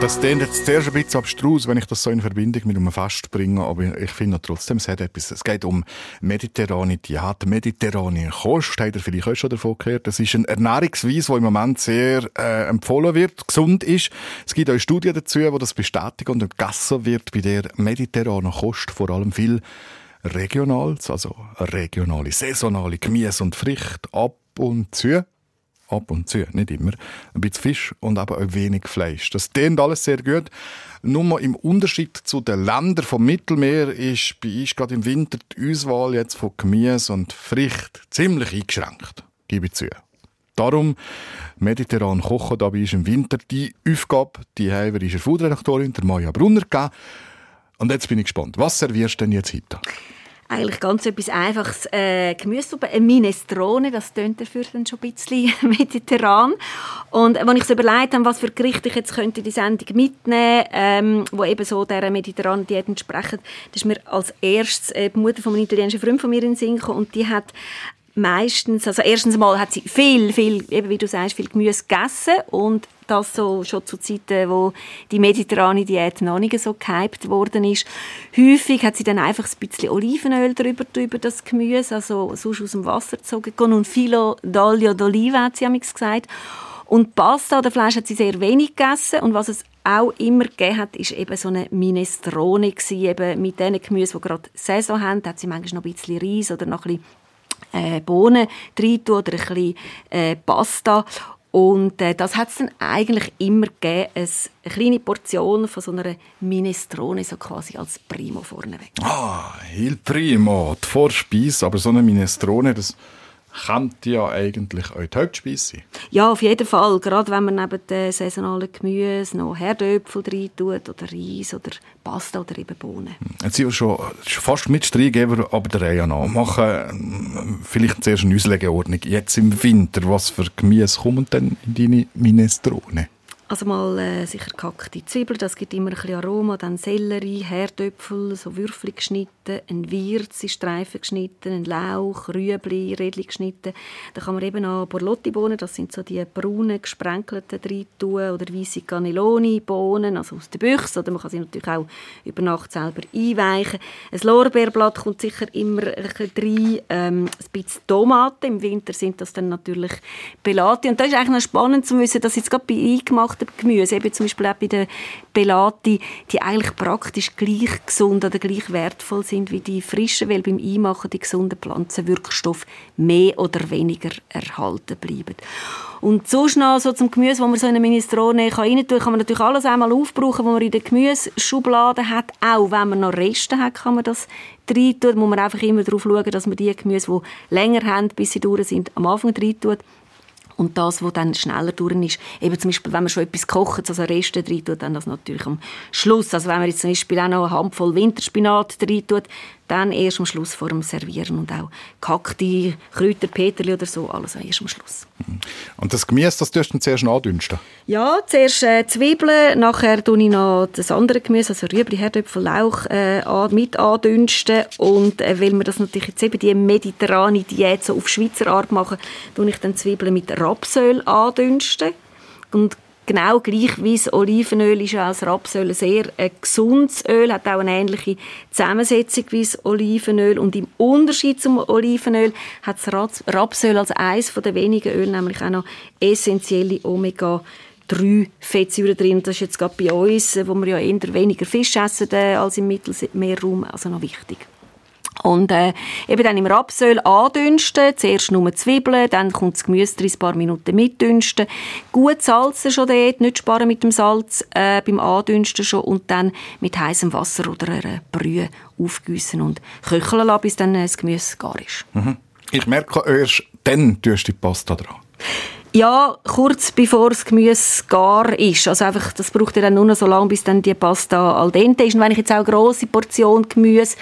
Das klingt jetzt zuerst ein bisschen abstrus, wenn ich das so in Verbindung mit einem Fest bringe, aber ich finde trotzdem, es hat etwas. Es geht um mediterrane Diät, mediterrane Kost, habt ihr vielleicht auch schon davon gehört. Das ist eine Ernährungsweise, die im Moment sehr äh, empfohlen wird, gesund ist. Es gibt auch Studien dazu, die das bestätigen und gegessen wird bei der mediterranen Kost vor allem viel Regionales, also regionale, saisonale Gemüse und Früchte ab und zu ab und zu, nicht immer, ein bisschen Fisch und aber auch wenig Fleisch. Das klingt alles sehr gut. Nur im Unterschied zu den Ländern vom Mittelmeer ist bei uns gerade im Winter die Auswahl jetzt von Gemüse und Früchten ziemlich eingeschränkt, gebe ich zu. Darum mediterran kochen dabei ist im Winter die Aufgabe, die wir Foodredaktorin, der Maja Brunner, gegeben. Und jetzt bin ich gespannt. Was servierst du denn jetzt heute? Eigentlich ganz etwas Einfaches. Äh, Gemüsesuppe, ein Minestrone, das tönt dafür dann schon ein bisschen mediterran. Und als ich so überlegt habe, was für Gerichte ich jetzt könnte die Sendung mitnehmen ähm, wo eben so dieser mediterranen Diät entsprechen, das ist mir als erstes äh, die Mutter von einem italienischen Freund von mir in den Sinn gekommen. Und die hat meistens, also erstens mal hat sie viel, viel, eben wie du sagst, viel Gemüse gegessen und das so schon zu Zeiten, wo die mediterrane Diät noch nicht so gehypt worden ist. Häufig hat sie dann einfach ein bisschen Olivenöl drüber, über das Gemüse, also sonst aus dem Wasser gezogen und Filo d'olio d'oliva hat sie gesagt. Und Pasta oder Fleisch hat sie sehr wenig gegessen und was es auch immer gegeben hat, ist eben so eine Minestrone gewesen, eben mit den Gemüse, die gerade Saison haben, da hat sie manchmal noch ein bisschen Reis oder noch ein bisschen äh, Bohnen rein oder ein bisschen äh, Pasta. Und äh, das hat es dann eigentlich immer gegeben, eine, eine kleine Portion von so einer Minestrone, so quasi als Primo vorneweg. Ah, il Primo, die Vorspeise, aber so eine Minestrone, das könnte ja eigentlich auch die Hauptspeise sein. Ja, auf jeden Fall. Gerade wenn man neben den saisonalen Gemüse noch Herdöpfel rein tut, oder Reis, oder Pasta oder eben Bohnen. Jetzt sind wir schon fast mit Streitgeber, aber der Reihe nach. Machen vielleicht zuerst eine Auslegeordnung. Jetzt im Winter, was für Gemüse kommen denn in deine Minestrone? Also mal äh, sicher gehackte Zwiebeln, das gibt immer ein bisschen Aroma. Dann Sellerie, Herdöpfel, so Würfel geschnitten, ein Wirz in Streifen geschnitten, ein Lauch, Rüebli, Rädli geschnitten. Dann kann man eben noch Borlotti-Bohnen, das sind so die braunen, gesprenkelten rein tun, oder weisse Cannelloni-Bohnen, also aus der Büchse. Oder man kann sie natürlich auch über Nacht selber einweichen. Ein Lorbeerblatt kommt sicher immer rein. Ähm, ein bisschen Tomaten, im Winter sind das dann natürlich Pelati. Und da ist eigentlich noch spannend zu wissen, dass jetzt gerade bei eingemacht gemachten Gemüse, eben zum Beispiel auch bei den Pelati, die eigentlich praktisch gleich gesund oder gleich wertvoll sind wie die frischen, weil beim Einmachen die gesunden Pflanzenwirkstoffe mehr oder weniger erhalten bleiben. Und sonst noch so zum Gemüse, wo man so in eine Minestrone rein tun kann, man natürlich alles einmal aufbrauchen, was man in der Gemüseschublade hat. Auch wenn man noch Reste hat, kann man das rein tun. Muss man einfach immer darauf schauen, dass man die Gemüse, die länger haben, bis sie durch sind, am Anfang rein tut. Und das, was dann schneller durch ist, eben zum Beispiel, wenn man schon etwas kocht, also Reste rein tut, dann das natürlich am Schluss. Also wenn man jetzt zum Beispiel auch noch eine Handvoll Winterspinat rein tut, dann erst am Schluss vor dem Servieren und auch gehackte Kräuter, Peterli oder so, alles erst am Schluss. Mhm. Und das Gemüse, das tust du zuerst andünsten? Ja, zuerst äh, Zwiebeln, nachher tue ich noch das andere Gemüse, also Rüebli, Herdöpfel, Lauch äh, mit andünsten und äh, weil wir das natürlich jetzt eben die mediterrane Diät so auf Schweizer Art machen, tue ich dann Zwiebeln mit Rapsöl andünsten und genau gleich wie das Olivenöl ist ja als Rapsöl ein sehr ein gesundes Öl, hat auch eine ähnliche Zusammensetzung wie das Olivenöl und im Unterschied zum Olivenöl hat das Rapsöl als eines der wenigen Öle nämlich auch noch essentielle Omega 3 Fettsäuren drin. Das ist jetzt gerade bei uns, wo wir ja eher weniger Fisch essen äh, als im Mittelmeerraum, also noch wichtig. Und äh, eben dann im Rapsöl andünsten, zuerst nur Zwiebeln, dann kommt das Gemüse ein paar Minuten mitdünsten. Gut salzen schon dort, nicht sparen mit dem Salz äh, beim Andünsten schon und dann mit heißem Wasser oder einer Brühe aufgießen und köcheln lassen, bis dann das Gemüse gar ist. Mhm. Ich merke erst, dann tust du die Pasta dran. Ja, kurz bevor das Gemüse gar ist. Also einfach, das braucht ja dann nur noch so lange, bis dann die Pasta al dente ist. Und wenn ich jetzt auch eine grosse Portion Gemüse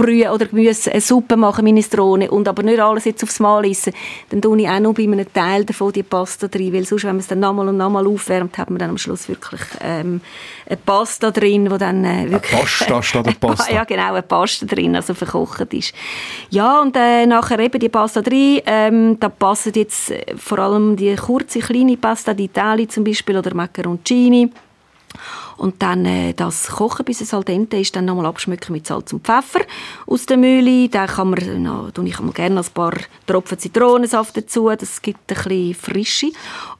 Brühe oder Gemüse, eine Suppe machen, Minestrone, und aber nicht alles jetzt aufs Mal essen, dann tue ich auch noch bei einem Teil davon die Pasta drin, weil sonst, wenn man es dann nochmal und nochmal aufwärmt, hat man dann am Schluss wirklich ähm, eine Pasta drin, wo dann äh, wirklich... Eine Pasta statt eine Pasta? ja, genau, eine Pasta drin, also verkocht ist. Ja, und äh, nachher eben die Pasta drin, ähm, da passen jetzt äh, vor allem die kurze, kleine Pasta, die Itali zum Beispiel, oder Macaroncini, und dann äh, das kochen, bis es al dente ist, dann nochmal abschmecken mit Salz und Pfeffer aus der Mühle. Dann kann man, na, tue ich mal gerne ein paar Tropfen Zitronensaft dazu, das gibt ein bisschen Frische.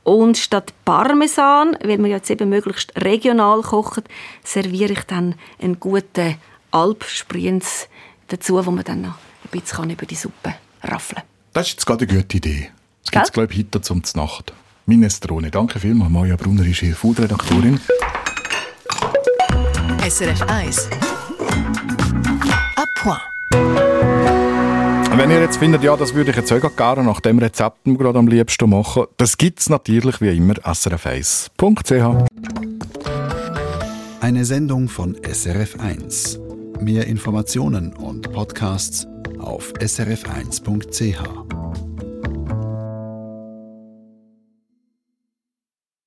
Und statt Parmesan, weil wir jetzt eben möglichst regional kochen, serviere ich dann einen guten Alpspriens dazu, wo man dann noch ein bisschen über die Suppe raffeln kann. Das ist jetzt gerade eine gute Idee. Das gibt es, glaube ich, heute zum Nacht. Minestrone. Danke vielmals. Maja Brunner ist hier Food-Redaktorin. SRF 1. A point. Wenn ihr jetzt findet, ja, das würde ich jetzt auch gerne nach dem Rezept gerade am liebsten machen, das gibt es natürlich wie immer srf1.ch. Eine Sendung von SRF 1. Mehr Informationen und Podcasts auf srf1.ch.